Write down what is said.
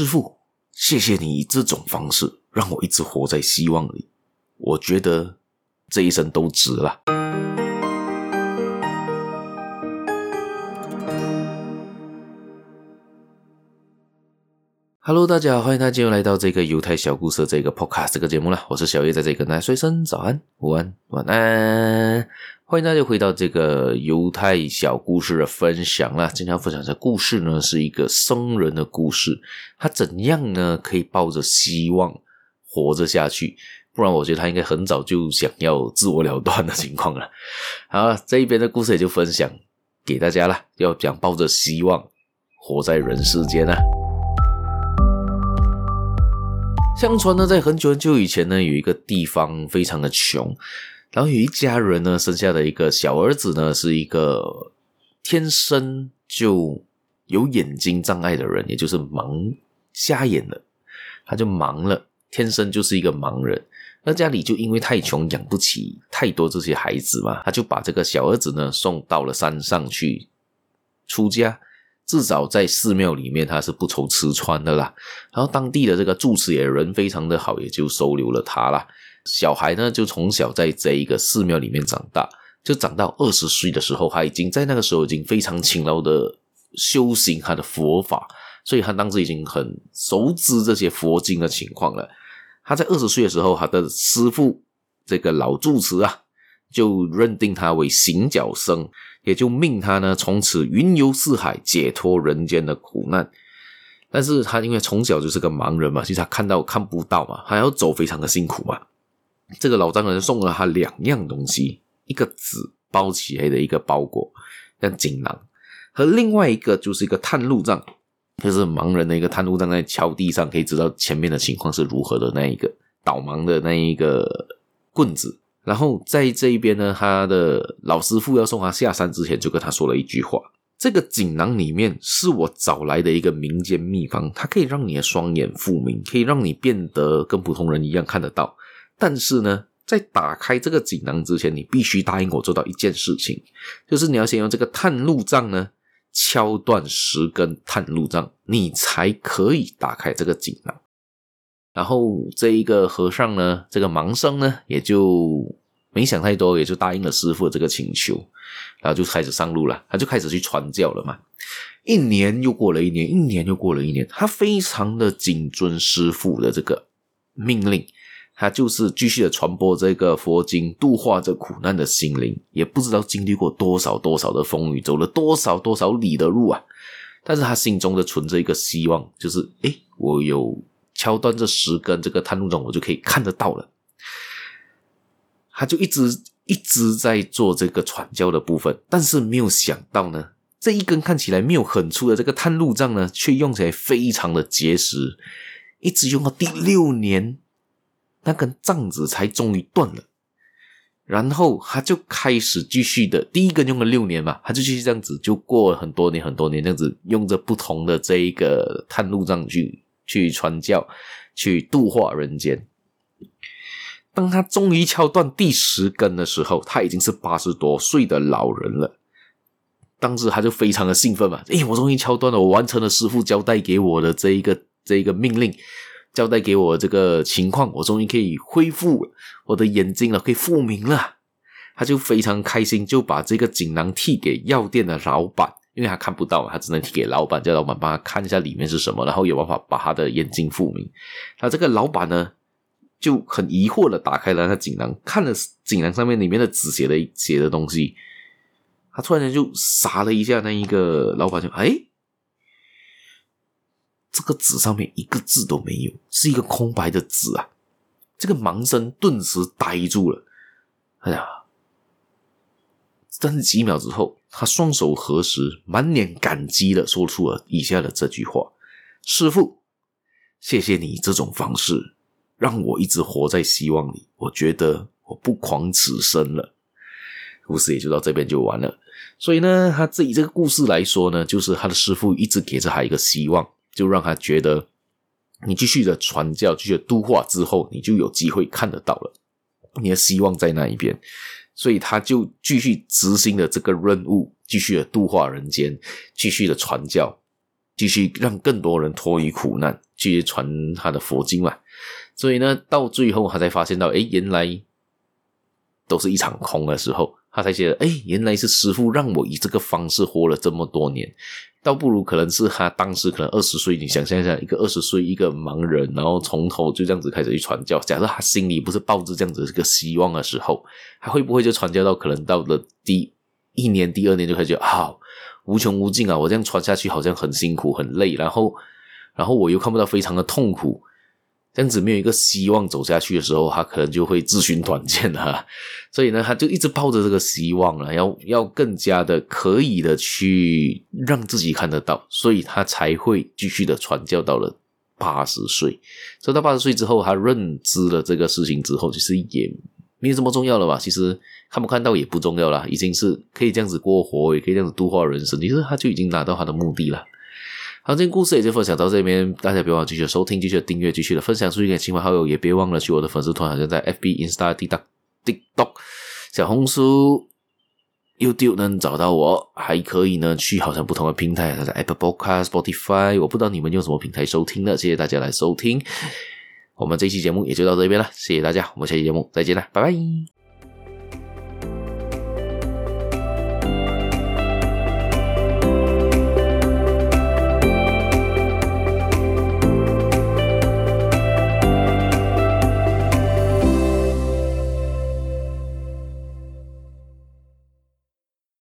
师傅，谢谢你以这种方式让我一直活在希望里，我觉得这一生都值了。Hello，大家好，欢迎大家又来到这个犹太小故事这个 Podcast 这个节目了。我是小叶，在这里跟大家说一声早安、午安、晚安。欢迎大家回到这个犹太小故事的分享啦。今天要分享的故事呢，是一个僧人的故事。他怎样呢，可以抱着希望活着下去？不然，我觉得他应该很早就想要自我了断的情况了。好，这一边的故事也就分享给大家了。要讲抱着希望活在人世间啊。相传呢，在很久很久以前呢，有一个地方非常的穷，然后有一家人呢，生下的一个小儿子呢，是一个天生就有眼睛障碍的人，也就是盲瞎眼了，他就盲了，天生就是一个盲人。那家里就因为太穷，养不起太多这些孩子嘛，他就把这个小儿子呢送到了山上去出家。至少在寺庙里面，他是不愁吃穿的啦。然后当地的这个住持也人非常的好，也就收留了他啦。小孩呢，就从小在这一个寺庙里面长大，就长到二十岁的时候，他已经在那个时候已经非常勤劳的修行他的佛法，所以他当时已经很熟知这些佛经的情况了。他在二十岁的时候，他的师父这个老住持啊，就认定他为行脚僧。也就命他呢，从此云游四海，解脱人间的苦难。但是他因为从小就是个盲人嘛，其实他看到看不到嘛，还要走非常的辛苦嘛。这个老丈人送了他两样东西：一个纸包起来的一个包裹，像锦囊；和另外一个就是一个探路杖，就是盲人的一个探路杖，在桥地上可以知道前面的情况是如何的那一个导盲的那一个棍子。然后在这一边呢，他的老师傅要送他下山之前，就跟他说了一句话：“这个锦囊里面是我找来的一个民间秘方，它可以让你的双眼复明，可以让你变得跟普通人一样看得到。但是呢，在打开这个锦囊之前，你必须答应我做到一件事情，就是你要先用这个探路杖呢敲断十根探路杖，你才可以打开这个锦囊。”然后这一个和尚呢，这个盲僧呢，也就没想太多，也就答应了师父的这个请求，然后就开始上路了。他就开始去传教了嘛。一年又过了一年，一年又过了一年，他非常的谨遵师父的这个命令，他就是继续的传播这个佛经，度化这苦难的心灵。也不知道经历过多少多少的风雨，走了多少多少里的路啊。但是他心中的存着一个希望，就是诶，我有。敲断这十根这个探路杖，我就可以看得到了。他就一直一直在做这个传教的部分，但是没有想到呢，这一根看起来没有很粗的这个探路杖呢，却用起来非常的结实，一直用到第六年，那根杖子才终于断了。然后他就开始继续的，第一根用了六年嘛，他就继续这样子，就过了很多年很多年，这样子用着不同的这一个探路杖去。去传教，去度化人间。当他终于敲断第十根的时候，他已经是八十多岁的老人了。当时他就非常的兴奋嘛，诶，我终于敲断了，我完成了师傅交代给我的这一个这一个命令，交代给我这个情况，我终于可以恢复我的眼睛了，可以复明了。他就非常开心，就把这个锦囊递给药店的老板。因为他看不到，他只能提给老板，叫老板帮他看一下里面是什么，然后有办法把他的眼睛复明。那这个老板呢，就很疑惑的打开了那锦囊，看了锦囊上面里面的纸写的写的东西，他突然间就傻了一下。那一个老板就哎，这个纸上面一个字都没有，是一个空白的纸啊！这个盲僧顿时呆住了。哎呀！但是几秒之后，他双手合十，满脸感激的说出了以下的这句话：“师傅，谢谢你这种方式，让我一直活在希望里。我觉得我不枉此生了。”故事也就到这边就完了。所以呢，他自己这个故事来说呢，就是他的师父一直给着他一个希望，就让他觉得，你继续的传教，继续的度化之后，你就有机会看得到了，你的希望在那一边。所以他就继续执行了这个任务，继续的度化人间，继续的传教，继续让更多人脱离苦难，继续传他的佛经嘛。所以呢，到最后他才发现到，诶，原来都是一场空的时候，他才觉得，诶，原来是师傅让我以这个方式活了这么多年。倒不如可能是他当时可能二十岁，你想象一下，一个二十岁一个盲人，然后从头就这样子开始去传教。假设他心里不是抱着这样子一个希望的时候，他会不会就传教到可能到了第一年、第二年就开始觉得好、啊、无穷无尽啊！我这样传下去好像很辛苦、很累，然后，然后我又看不到非常的痛苦。这样子没有一个希望走下去的时候，他可能就会自寻短见了。所以呢，他就一直抱着这个希望了，要要更加的可以的去让自己看得到，所以他才会继续的传教到了八十岁。所以到八十岁之后，他认知了这个事情之后，其实也没有这么重要了吧？其实看不看到也不重要了，已经是可以这样子过活，也可以这样子度化人生。其实他就已经达到他的目的了。好，今天故事也就分享到这边，大家别忘了继续收听、继续订阅、继续的分享出去给亲朋好友，也别忘了去我的粉丝团，好像在 FB、Insta、TikTok、TikTok、小红书、YouTube 能找到我，还可以呢去好像不同的平台，像在 Apple Podcast、Spotify，我不知道你们用什么平台收听的，谢谢大家来收听，我们这期节目也就到这边了，谢谢大家，我们下期节目再见了，拜拜。